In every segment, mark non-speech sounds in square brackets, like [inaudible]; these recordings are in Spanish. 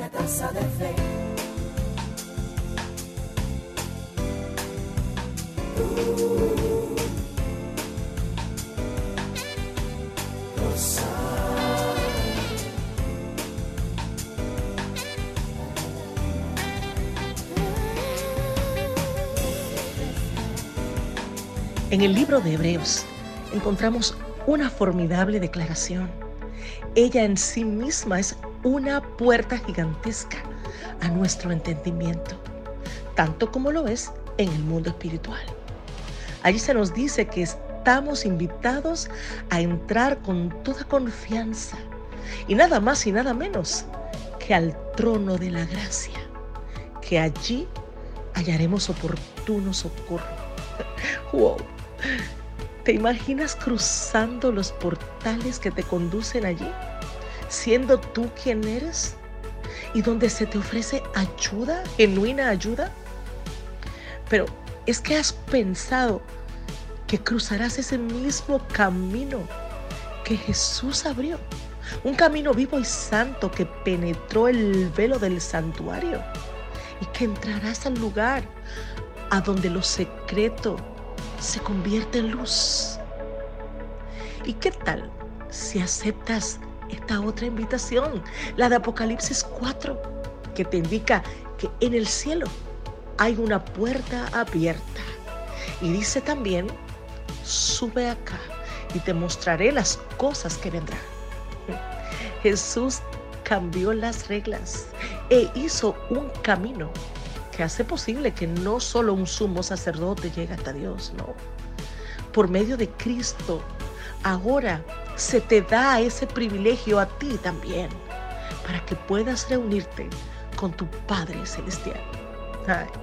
De fe. En el libro de Hebreos encontramos una formidable declaración. Ella en sí misma es una puerta gigantesca a nuestro entendimiento, tanto como lo es en el mundo espiritual. Allí se nos dice que estamos invitados a entrar con toda confianza y nada más y nada menos que al trono de la gracia, que allí hallaremos oportuno socorro. [laughs] wow. ¿Te imaginas cruzando los portales que te conducen allí, siendo tú quien eres? ¿Y donde se te ofrece ayuda, genuina ayuda? Pero es que has pensado que cruzarás ese mismo camino que Jesús abrió. Un camino vivo y santo que penetró el velo del santuario y que entrarás al lugar a donde lo secreto se convierte en luz. ¿Y qué tal si aceptas esta otra invitación, la de Apocalipsis 4, que te indica que en el cielo hay una puerta abierta? Y dice también, sube acá y te mostraré las cosas que vendrán. Jesús cambió las reglas e hizo un camino hace posible que no solo un sumo sacerdote llegue hasta Dios, no. Por medio de Cristo, ahora se te da ese privilegio a ti también, para que puedas reunirte con tu Padre Celestial.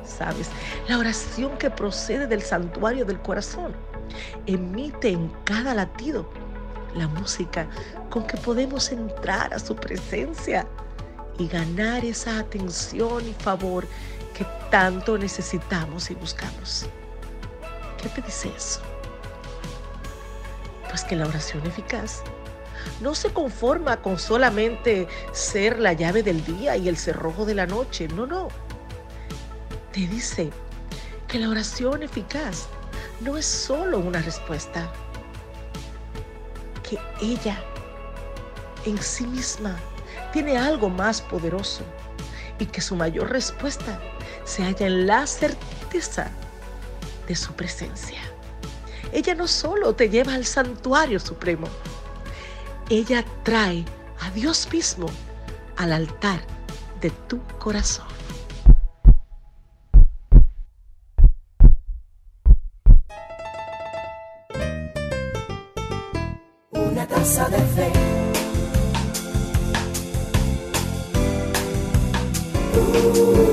Sabes, la oración que procede del santuario del corazón emite en cada latido la música con que podemos entrar a su presencia y ganar esa atención y favor que tanto necesitamos y buscamos. ¿Qué te dice eso? Que la oración eficaz no se conforma con solamente ser la llave del día y el cerrojo de la noche. No, no. Te dice que la oración eficaz no es solo una respuesta, que ella en sí misma tiene algo más poderoso y que su mayor respuesta se halla en la certeza de su presencia. Ella no solo te lleva al santuario supremo, ella trae a Dios mismo al altar de tu corazón. Una de fe. Uh.